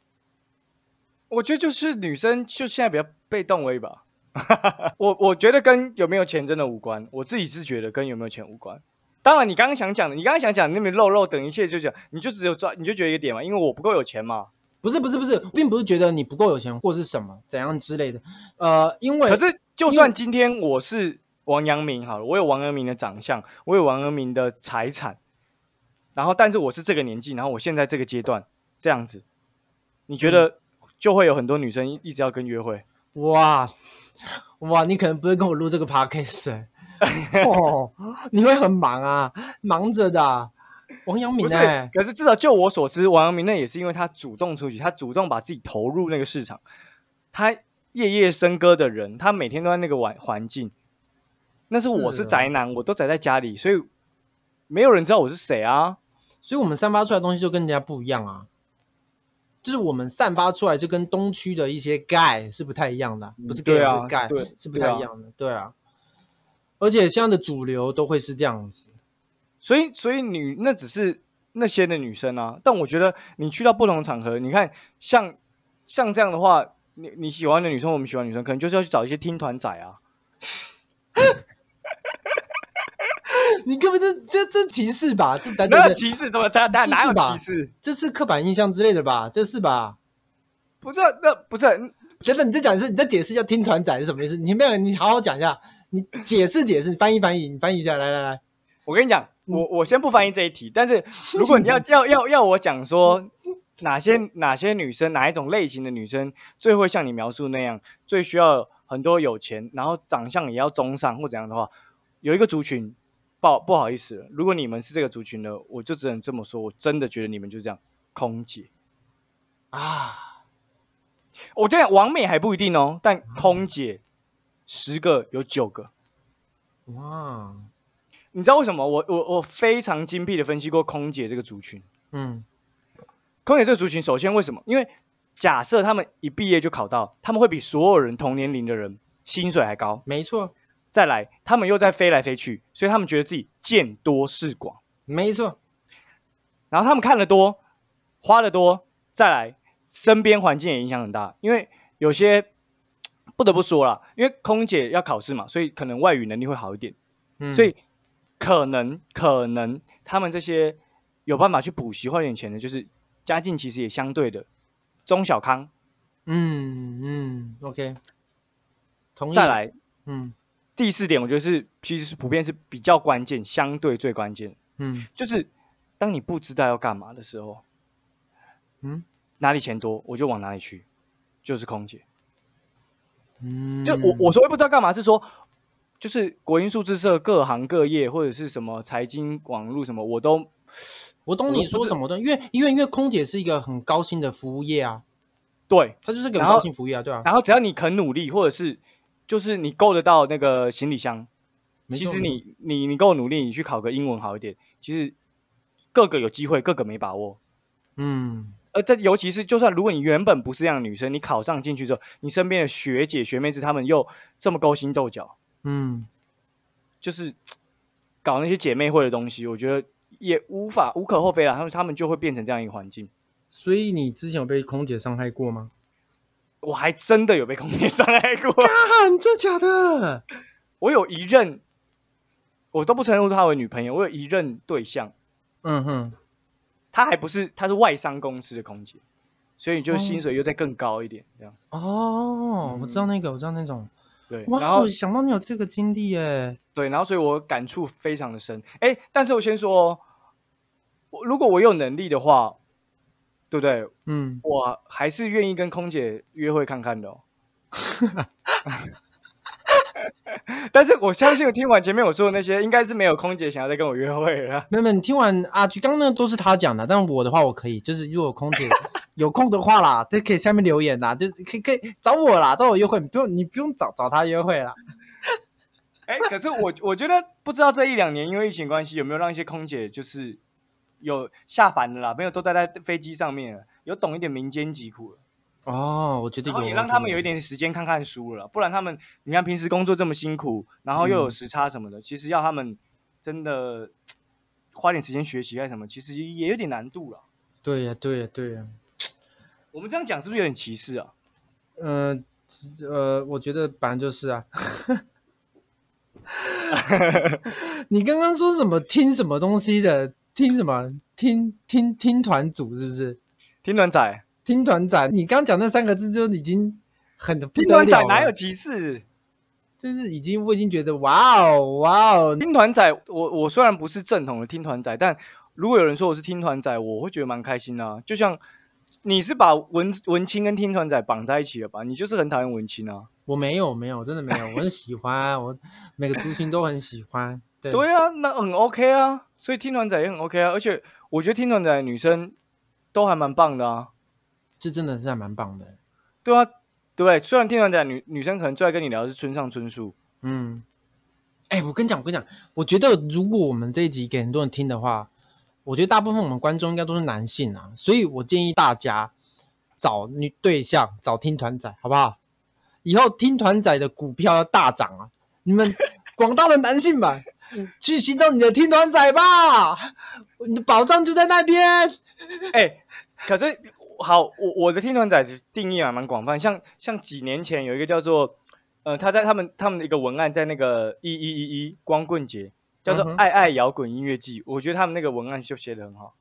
我觉得就是女生就现在比较被动而已吧。[LAUGHS] 我我觉得跟有没有钱真的无关，我自己是觉得跟有没有钱无关。当然，你刚刚想讲的，你刚刚想讲那边肉肉等一切就讲，你就只有抓，你就觉得一个点嘛，因为我不够有钱嘛。不是不是不是，并不是觉得你不够有钱或是什么怎样之类的。呃，因为可是就算今天我是王阳明好了，我有王阳明的长相，我有王阳明的财产，然后但是我是这个年纪，然后我现在这个阶段这样子，你觉得就会有很多女生一一直要跟约会？哇哇，你可能不会跟我录这个 podcast，、欸、哦，你会很忙啊，忙着的啊、王阳明不是哎，，可是至少就我所知，王阳明那也是因为他主动出去，他主动把自己投入那个市场，他夜夜笙歌的人，他每天都在那个环环境。那是我是宅男，我都宅在家里，所以没有人知道我是谁啊。所以我们散发出来的东西就跟人家不一样啊。就是我们散发出来就跟东区的一些 gay 是不太一样的，不是 gay 对啊是 gay 对是不太一样的，对啊。而且现在的主流都会是这样子，所以，所以女那只是那些的女生啊。但我觉得你去到不同的场合，你看像像这样的话，你你喜欢的女生，我们喜欢女生，可能就是要去找一些听团仔啊。[LAUGHS] 你根本这这这歧视吧？这等哪有歧视？怎么？哪哪哪有歧视？这是刻板印象之类的吧？这是吧？不是啊，那不是等等，你再讲一次，你再解释一下听团仔是什么意思？你没有，你好好讲一下，你解释解释，你翻译翻译，你翻译一下，来来来，我跟你讲，我我先不翻译这一题，但是如果你要 [LAUGHS] 要要要我讲说哪些哪些女生哪一种类型的女生最会像你描述那样，最需要很多有钱，然后长相也要中上或怎样的话，有一个族群，不不好意思了，如果你们是这个族群呢，我就只能这么说，我真的觉得你们就这样，空姐。啊，我跟你讲，王美还不一定哦，但空姐十个有九个。哇，你知道为什么？我我我非常精辟的分析过空姐这个族群。嗯空姐这个族群，首先为什么？因为假设他们一毕业就考到，他们会比所有人同年龄的人薪水还高。没错再来，他们又在飞来飞去，所以他们觉得自己见多识广，没错，然后他们看得多，花的多，再来身边环境也影响很大。因为有些不得不说啦，因为空姐要考试嘛，所以可能外语能力会好一点，嗯所以可能可能他们这些有办法去补习花点钱的，就是家境其实也相对的中小康。嗯嗯，OK，同意。再，来嗯第四点，我觉得是其实是普遍是比较关键，相对最关键，嗯。就是当你不知道要干嘛的时候，嗯？哪里钱多我就往哪里去，就是空姐。嗯，就我我所谓不知道干嘛是说，就是国营数字社各行各业或者是什么财经网络什么，我都我懂你说什么的，因为因为因为空姐是一个很高薪的服务业啊，对。它就是个很高薪服务业啊，对啊，然后只要你肯努力，或者是就是你够得到那个行李箱，其实你你你够努力，你去考个英文好一点，其实各个有机会，各个没把握。嗯而这尤其是，就算如果你原本不是这样的女生，你考上进去之后，你身边的学姐学妹子她们又这么勾心斗角，嗯，就是搞那些姐妹会的东西，我觉得也无法无可厚非啦。他们他们就会变成这样一个环境。所以你之前有被空姐伤害过吗？我还真的有被空姐伤害过，啊，真假的？我有一任，我都不承认她为女朋友，我有一任对象，嗯哼，她还不是，她是外商公司的空姐，所以就哦薪水又再更高一点，这样哦，我知道那个，我知道那种。对。哇，然后想到你有这个经历耶。对，然后所以我感触非常的深。哎，但是我先说哦，我如果我有能力的话，对不对？嗯，我还是愿意跟空姐约会看看的哦。[LAUGHS] 但是我相信，我听完前面我说的那些，应该是没有空姐想要再跟我约会了啦。没有没有，你听完阿菊刚刚那都是他讲的，但我的话我可以，就是如果空姐 [LAUGHS] 有空的话啦，就可以下面留言啦，就是可以可以找我啦，找我约会，你不用你不用找找他约会啦。哎，可是我我觉得不知道这一两年因为疫情关系，有没有让一些空姐就是有下凡的啦，没有都待在飞机上面了，有懂一点民间疾苦了。哦，我觉得有，然后也让他们有一点，时间看看书了，不然他们你看平时工作这么辛苦，然后又有嗯时差什么的，其实要他们真的花点时间学习啊什么，其实也有点难度了。对呀对呀对呀，我们这样讲是不是有点歧视啊？呃呃，我觉得反正就是啊。[LAUGHS] 你刚刚说什么听什么东西的？听什么？听听听团组是不是？听团仔，听团仔，你刚讲那三个字就已经很不听团仔哪有歧视？就是已经我已经觉得哇哦哇哦，听团仔，我我虽然不是正统的听团仔，但如果有人说我是听团仔，我会觉得蛮开心的、啊。就像你是把文文青跟听团仔绑在一起了吧？你就是很讨厌文青啊。我没有没有真的没有，我很喜欢，我每个族群都很喜欢。对，[LAUGHS] 对啊，那很 OK 啊，所以听团仔也很 OK 啊。而且我觉得听团仔的女生都还蛮棒的啊。这真的是还蛮棒的。对啊，对不对？虽然听团仔女女生可能最爱跟你聊的是村上春树，嗯，哎、我跟你讲，我跟你讲，我觉得如果我们这一集给很多人听的话，我觉得大部分我们观众应该都是男性啊，所以我建议大家找女对象，找听团仔，好不好？以后听团仔的股票要大涨啊！你们 [LAUGHS] 广大的男性们，去行动你的听团仔吧，你的宝藏就在那边。哎、可是好，我我的听团仔的定义还蛮广泛，像像几年前有一个叫做，呃，他在他们他们的一个文案在那个一一一一光棍节，叫做嗯哼“爱爱摇滚音乐季”，我觉得他们那个文案就写的很好，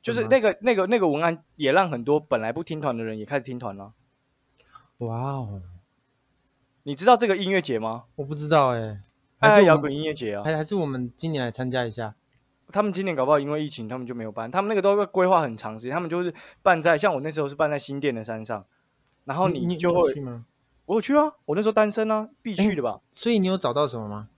就是那个那个那个文案也让很多本来不听团的人也开始听团了。哇哦，你知道这个音乐节吗？我不知道哎、还是摇滚音乐节啊，还还是我们今年来参加一下。他们今年搞不好因为疫情，他们就没有办。他们那个都会规划很长时间，他们就是办在像我那时候是办在新店的山上，然后你就会有去吗？我有去啊，我那时候单身啊，必去的吧。所以你有找到什么吗？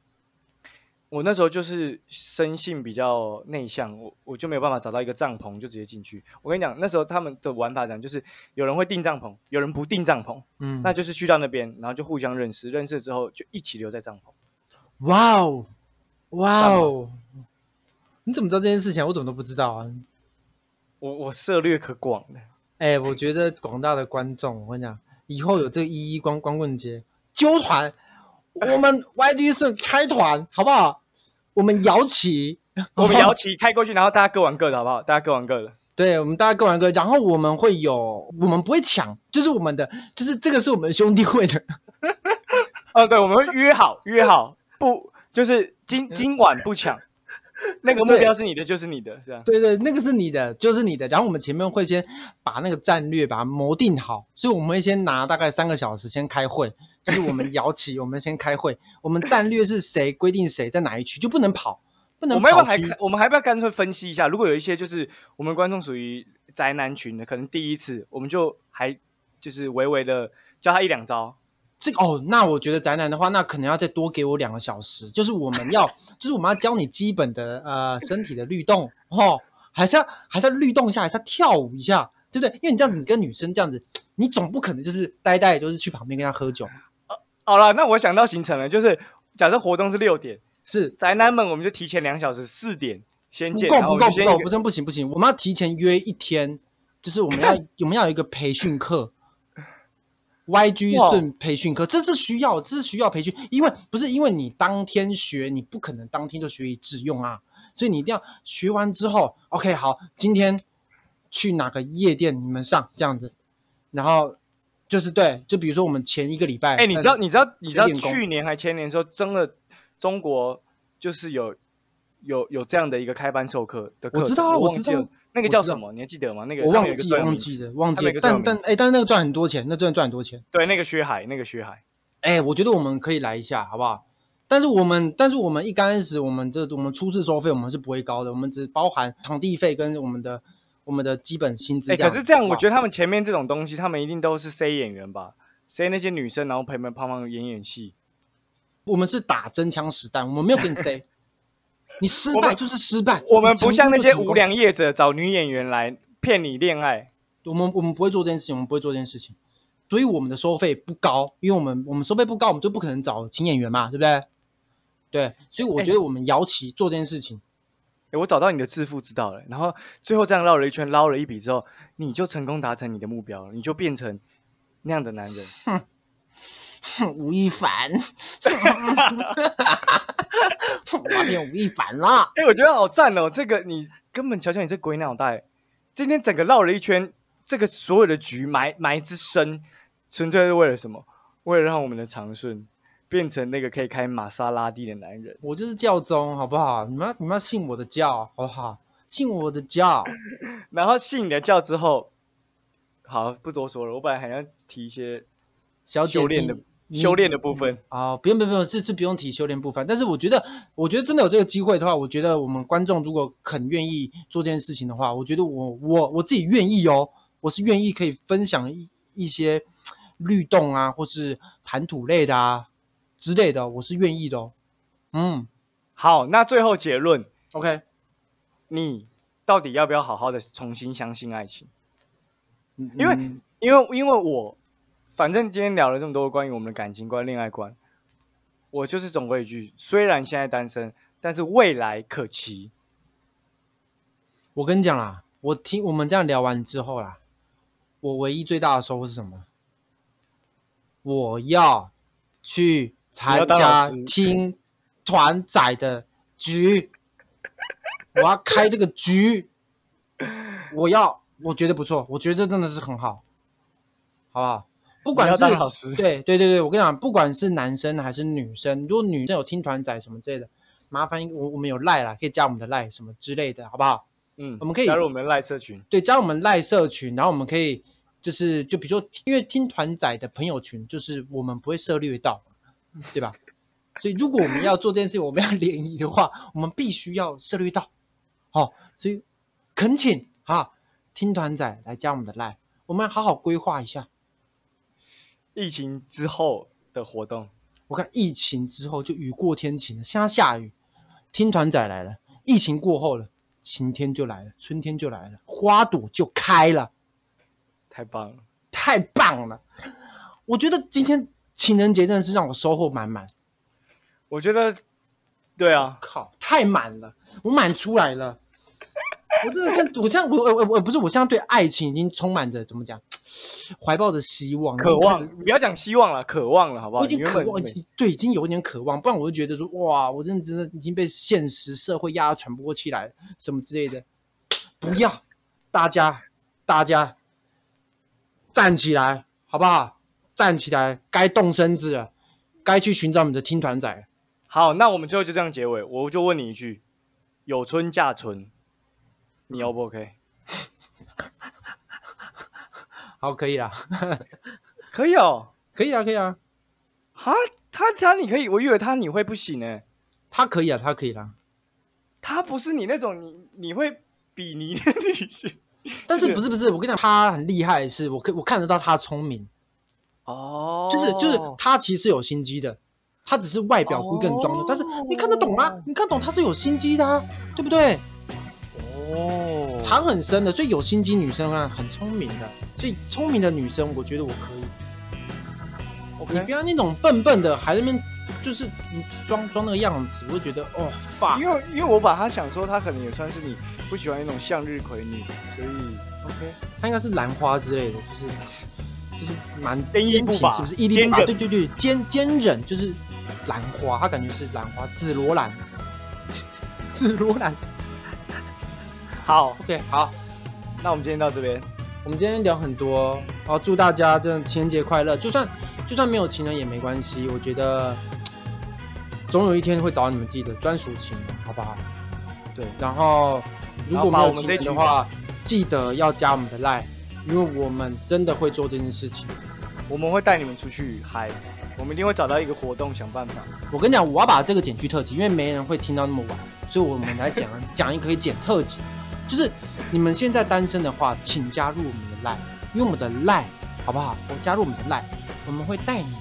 我那时候就是生性比较内向，我我就没有办法找到一个帐篷就直接进去。我跟你讲，那时候他们的玩法讲就是有人会订帐篷，有人不订帐篷，嗯，那就是去到那边，然后就互相认识，认识之后就一起留在帐篷。哇哦，哇哦！你怎么知道这件事情啊？我怎么都不知道啊？我我涉略可广的，哎、我觉得广大的观众，我跟你讲，以后有这个一一光光棍节揪团，[LAUGHS] 我们 YD 是开团，好不好？我们摇旗，[LAUGHS] 我们摇旗开过去，然后大家各玩各的，好不好？大家各玩各的。对，我们大家各玩各，然后我们会有，我们不会抢，就是我们的，就是这个是我们兄弟会的，[LAUGHS] 哦，对，我们会约好约好，不就是今今晚不抢，[LAUGHS] 那个目标是你的就是你的，这样。对对，那个是你的，就是你的。然后我们前面会先把那个战略把它谋定好，所以我们会先拿大概三个小时先开会，就是我们摇旗，[LAUGHS] 我们先开会，我们战略是谁规定谁在哪一区就不能跑，不能我们要不要还？我们还不要干脆分析一下？如果有一些就是我们观众属于宅男群的，可能第一次我们就还就是微微的教他一两招。这个哦，那我觉得宅男的话，那可能要再多给我两个小时，就是我们要，[LAUGHS] 就是我们要教你基本的呃身体的律动哦，还是要还是要律动一下，还是要跳舞一下，对不对？因为你这样子，你跟女生这样子，你总不可能就是呆呆，就是去旁边跟她喝酒，好了，那我想到行程了，就是假设活动是六点，是宅男们我们就提前两小时，四点先见，不够不够不够，不真不行不行，我们要提前约一天，就是我们要 [LAUGHS] 我们要有一个培训课，YG 哇顺培训课，这是需要这是需要培训，因为不是因为你当天学，你不可能当天就学以致用啊，所以你一定要学完之后，OK 好，今天去哪个夜店你们上这样子，然后就是对，就比如说我们前一个礼拜，哎、你知道你知道你知道去年还前年的时候，真的中国就是有有有这样的一个开班授课的课，我知道啊我知道忘记了那个叫什么？你还记得吗？那个我忘记了忘记了忘记了但但哎，但是那个赚很多钱，那真的赚很多钱。对，那个薛海，那个薛海。哎，我觉得我们可以来一下，好不好？但是我们，但是我们一刚开始，我们这我们初次收费我们是不会高的，我们只包含场地费跟我们的我们的基本薪资。哎、可是这样，我觉得得他们前面这种东西，他们一定都是 C 演员吧？C 那些女生，然后陪陪胖胖演演戏。我们是打真枪实弹，我们没有跟你 say，你失败就是失败。我们不像那些无，良业者找女演员来骗你恋爱。我们我们不会做这件事情，我们不会做这件事情，所以我们的收费不高，因为我们我们收费不高，我们就不可能找请演员嘛，对不对？对，所以我哎觉得我们摇旗做这件事情，哎、我找到你的致富之道了。然后最后这样绕了一圈，捞了一笔之后，你就成功达成你的目标了，你就变成那样的男人。哼，[LAUGHS] 吴亦凡，[LAUGHS] 我要变吴亦凡了。[LAUGHS] 哎、我觉得好赞哦！这个你根本瞧瞧你这鬼脑袋，今天整个绕了一圈，这个所有的局埋埋之深，纯粹是为了什么？为了让我们的长顺变成那个可以开玛莎拉蒂的男人。我就是教宗，好不好？你们要你们要信我的教，好不好？信我的教。然后信你的教之后，好不多说了。我本来还要提一些小姐修炼的修炼的部分。啊、不用不用不用，这次不用提修炼部分。但是我觉得，我觉得真的有这个机会的话，我觉得我们观众如果肯愿意做这件事情的话，我觉得我我我自己愿意哦，我是愿意可以分享一一些律动啊，或是谈吐类的啊之类的，我是愿意的哦。嗯好，那最后结论，，OK，你到底要不要好好的重新相信爱情？因因为因为因为我反正今天聊了这么多关于我们的感情观、恋爱观，我就是总归一句：虽然现在单身，但是未来可期。我跟你讲啦，我听我们这样聊完之后啦，我唯一最大的收获是什么？我要去参加听团仔的局，我要开这个局，我要，我觉得不错，我觉得真的是很好，好不好？不管是老师对对对对，我跟你讲，不管是男生还是女生，如果女生有听团仔什么之类的，麻烦我我们有赖啦，可以加我们的赖什么之类的，好不好？嗯，我们可以加入我们的赖社群。对，加入我们赖社群，然后我们可以就是就比如说，因为听团仔的朋友群，就是我们不会涉猎到，对吧？所以如果我们要做这件事，我们要联谊的话，我们必须要涉猎到，好、所以恳请哈，听团仔来加我们的赖，我们好好规划一下。疫情之后的活动，我看疫情之后就雨过天晴了，现在下雨，听团仔来了，疫情过后了，晴天就来了，春天就来了，花朵就开了。太棒了！太棒了！我觉得今天情人节真的是让我收获满满。我觉得，对啊，靠，太满了，我满出来了。我真的像，我像，我我我我不是，我现在对爱情已经充满着怎么讲，怀抱着希望，渴望，不要讲希望了，渴望了，好不好？我已经渴望，对，已经有一点渴望，不然我就觉得说，哇，我真的真的已经被现实社会压得喘不过气来，什么之类的。不要，大家，大家站起来，好不好？站起来，该动身子了，该去寻找你的听团仔了。好，那我们最后就这样结尾，我就问你一句：有春嫁春，你 O 不 OK？[LAUGHS] 好，可以啦，[LAUGHS] 可以哦。可以啊，可以啊，哈，他他你可以，我以为他你会不行呢。他可以啊，他可以啦。他不是你那种你你会比拟的女性但是不是不是，我跟你讲，他很厉害的是，我可我看得到他聪明，哦就是就是他其实有心机的，他只是外表故意更装的，但是你看得懂吗？你看懂他是有心机的、啊，对不对？哦，藏很深的，所以有心机女生啊，很聪明的，所以聪明的女生，我觉得我可以。你 OK，不要那种笨笨的，还在那边就是你装装那个样子，我就觉得哦发因为因为我把他想说他可能也算是你不喜欢那种向日葵女，所以 OK。他应该是兰花之类的，就是就是蛮坚毅不拔挺是不拔，对对对，坚坚韧就是兰花，他感觉是兰花，紫罗兰，[LAUGHS] 紫罗兰。好，OK，好，那我们今天到这边。我们今天聊很多，哦，祝大家真的情人节快乐。就算就算没有情人也没关系，我觉得总有一天会找到你们自己的专属情人，好不好？对，然后如果没有情我们这群人的话，记得要加我们的 line，因为我们真的会做这件事情。我们会带你们出去嗨，我们一定会找到一个活动想办法。我跟你讲，我要把这个剪去特辑，因为没人会听到那么晚，所以我们来讲 [LAUGHS] 讲一个可以剪特辑，就是你们现在单身的话，请加入我们的 line，因为我们的 line 好不好？我加入我们的 line，我们会带你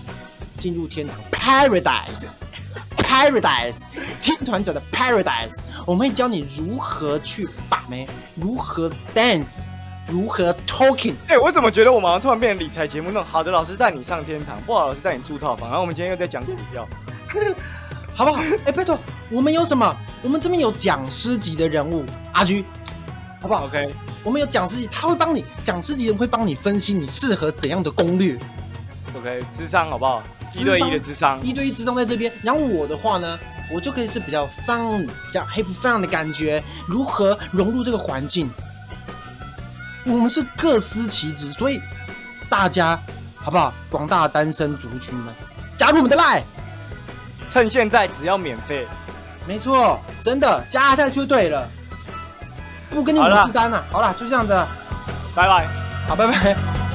进入天堂 paradise，paradise，听团者的 paradise，我们会教你如何去把妹，如何 dance，如何 talking。哎、我怎么觉得我们好像突然变成理财节目那种？好的老师带你上天堂，不好的老师带你住套房。然后我们今天又在讲股票，[LAUGHS] 好不好？哎、拜托，我们有什么？我们这边有讲师级的人物阿居，好不好？OK，我们有讲师级，他会帮你，讲师级人会帮你分析你适合怎样的攻略，OK，智商好不好？一对一的智商，一对一智商在这边。然后我的话呢，我就可以是比较 fun，比较 have fun 的感觉，如何融入这个环境。我们是各司其职，所以大家好不好？广大的单身族群们，加入我们的 line。趁现在只要免费。没错，真的加下去就对了，不跟你五四三了。好了，就这样子，拜拜。好，拜拜。